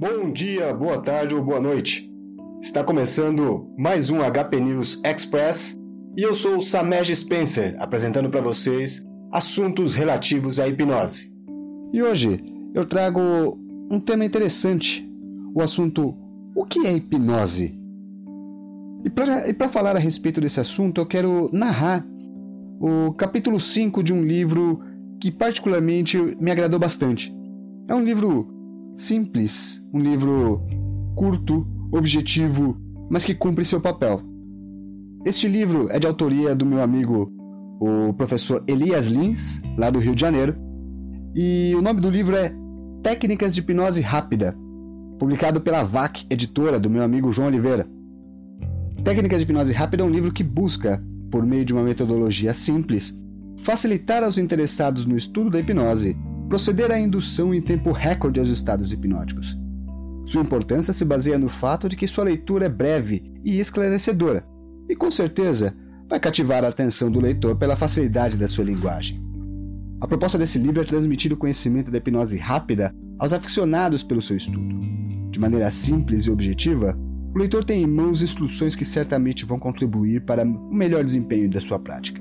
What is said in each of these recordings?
Bom dia, boa tarde ou boa noite. Está começando mais um HP News Express e eu sou Samej Spencer, apresentando para vocês assuntos relativos à hipnose. E hoje eu trago um tema interessante, o assunto o que é hipnose? E para falar a respeito desse assunto, eu quero narrar o capítulo 5 de um livro que particularmente me agradou bastante. É um livro simples, um livro curto, objetivo, mas que cumpre seu papel. Este livro é de autoria do meu amigo, o professor Elias Lins, lá do Rio de Janeiro, e o nome do livro é Técnicas de Hipnose Rápida, publicado pela VAC, editora do meu amigo João Oliveira. Técnicas de Hipnose Rápida é um livro que busca, por meio de uma metodologia simples, facilitar aos interessados no estudo da hipnose proceder à indução em tempo recorde aos estados hipnóticos. Sua importância se baseia no fato de que sua leitura é breve e esclarecedora, e com certeza vai cativar a atenção do leitor pela facilidade da sua linguagem. A proposta desse livro é transmitir o conhecimento da hipnose rápida aos aficionados pelo seu estudo. De maneira simples e objetiva, o leitor tem em mãos instruções que certamente vão contribuir para o melhor desempenho da sua prática.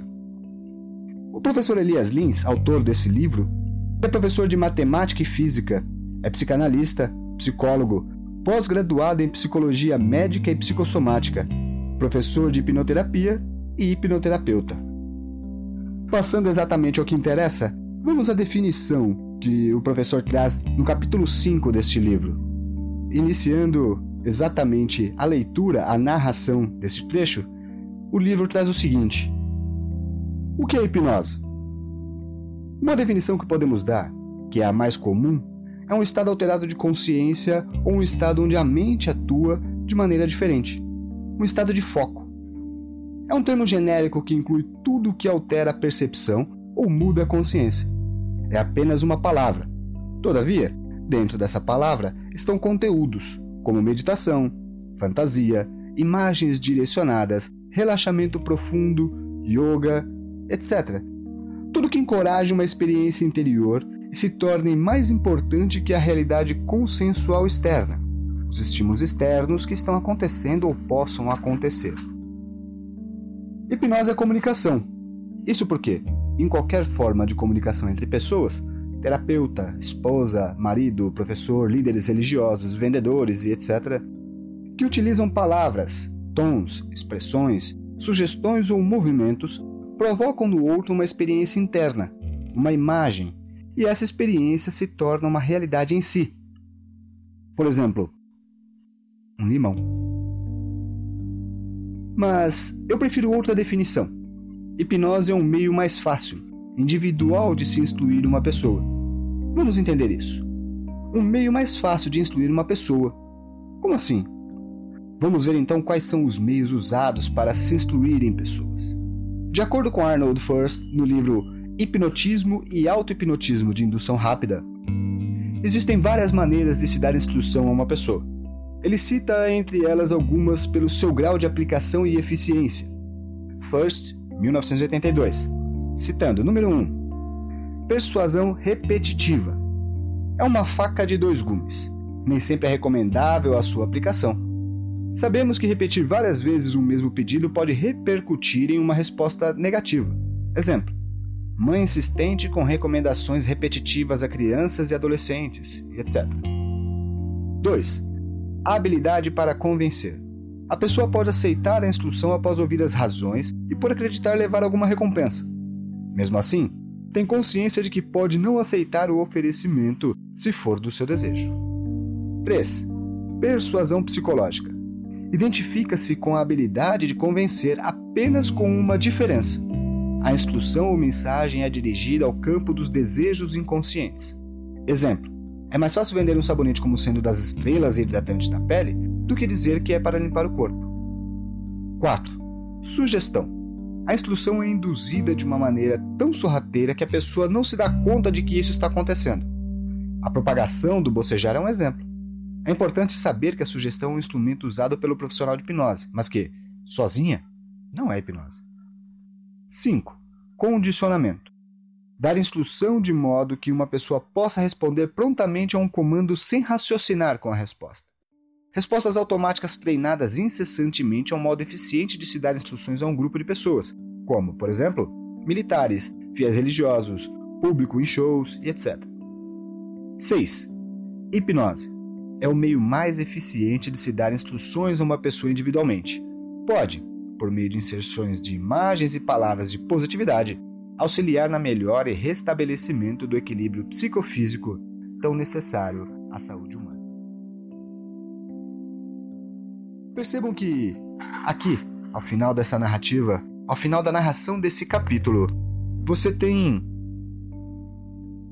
O professor Elias Lins, autor desse livro, é professor de matemática e física, é psicanalista, psicólogo, pós-graduado em psicologia médica e psicossomática, professor de hipnoterapia e hipnoterapeuta. Passando exatamente ao que interessa, vamos à definição que o professor traz no capítulo 5 deste livro. Iniciando exatamente a leitura, a narração deste trecho, o livro traz o seguinte: O que é hipnose? Uma definição que podemos dar, que é a mais comum, é um estado alterado de consciência ou um estado onde a mente atua de maneira diferente. Um estado de foco. É um termo genérico que inclui tudo que altera a percepção ou muda a consciência. É apenas uma palavra. Todavia, dentro dessa palavra estão conteúdos, como meditação, fantasia, imagens direcionadas, relaxamento profundo, yoga, etc tudo que encoraje uma experiência interior e se torne mais importante que a realidade consensual externa, os estímulos externos que estão acontecendo ou possam acontecer. Hipnose é comunicação. Isso porque, em qualquer forma de comunicação entre pessoas, terapeuta, esposa, marido, professor, líderes religiosos, vendedores e etc., que utilizam palavras, tons, expressões, sugestões ou movimentos provocam no outro uma experiência interna, uma imagem, e essa experiência se torna uma realidade em si. Por exemplo, um limão. Mas eu prefiro outra definição. Hipnose é um meio mais fácil, individual de se instruir uma pessoa. Vamos entender isso. Um meio mais fácil de instruir uma pessoa. Como assim? Vamos ver então quais são os meios usados para se instruírem pessoas. De acordo com Arnold First, no livro Hipnotismo e Auto-Hipnotismo de Indução Rápida, existem várias maneiras de se dar instrução a uma pessoa. Ele cita entre elas algumas pelo seu grau de aplicação e eficiência. First, 1982. Citando, número 1. Persuasão repetitiva. É uma faca de dois gumes. Nem sempre é recomendável a sua aplicação. Sabemos que repetir várias vezes o mesmo pedido pode repercutir em uma resposta negativa. Exemplo: mãe insistente com recomendações repetitivas a crianças e adolescentes, etc. 2. Habilidade para convencer. A pessoa pode aceitar a instrução após ouvir as razões e por acreditar levar alguma recompensa. Mesmo assim, tem consciência de que pode não aceitar o oferecimento se for do seu desejo. 3. Persuasão psicológica identifica-se com a habilidade de convencer apenas com uma diferença. A instrução ou mensagem é dirigida ao campo dos desejos inconscientes. Exemplo: é mais fácil vender um sabonete como sendo das estrelas e hidratante da pele do que dizer que é para limpar o corpo. 4. Sugestão. A instrução é induzida de uma maneira tão sorrateira que a pessoa não se dá conta de que isso está acontecendo. A propagação do bocejar é um exemplo. É importante saber que a sugestão é um instrumento usado pelo profissional de hipnose, mas que, sozinha, não é hipnose. 5. Condicionamento. dar instrução de modo que uma pessoa possa responder prontamente a um comando sem raciocinar com a resposta. Respostas automáticas treinadas incessantemente é um modo eficiente de se dar instruções a um grupo de pessoas, como, por exemplo, militares, fiéis religiosos, público em shows e etc. 6. Hipnose é o meio mais eficiente de se dar instruções a uma pessoa individualmente. Pode, por meio de inserções de imagens e palavras de positividade, auxiliar na melhora e restabelecimento do equilíbrio psicofísico tão necessário à saúde humana. Percebam que, aqui, ao final dessa narrativa, ao final da narração desse capítulo, você tem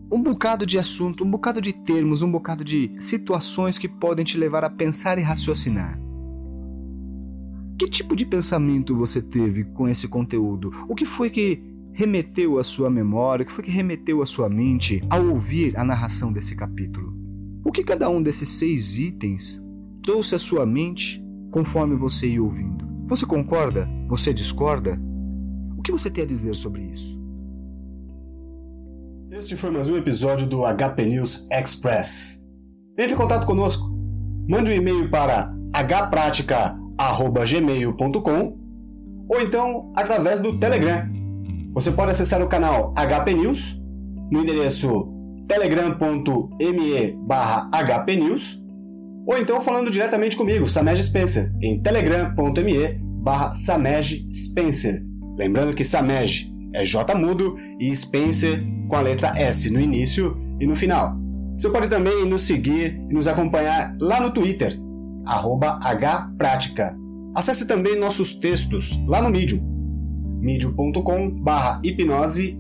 um bocado de assunto, um bocado de termos, um bocado de situações que podem te levar a pensar e raciocinar. Que tipo de pensamento você teve com esse conteúdo? O que foi que remeteu à sua memória? O que foi que remeteu à sua mente ao ouvir a narração desse capítulo? O que cada um desses seis itens trouxe à sua mente conforme você ia ouvindo? Você concorda? Você discorda? O que você tem a dizer sobre isso? Este foi mais um episódio do HP News Express. Entre em contato conosco. Mande um e-mail para hpratica.com gmail.com ou então através do Telegram. Você pode acessar o canal HP News no endereço telegram.me barra hpnews ou então falando diretamente comigo, Samej Spencer, em telegram.me barra Samej Spencer. Lembrando que Samej é J mudo e Spencer com a letra S no início e no final. Você pode também nos seguir e nos acompanhar lá no Twitter, hprática. Acesse também nossos textos lá no Medium, medium.com hipnose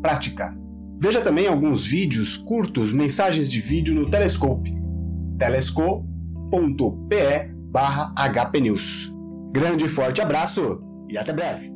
prática. Veja também alguns vídeos curtos, mensagens de vídeo no Telescope, telescope.pe barra hpnews. Grande e forte abraço e até breve!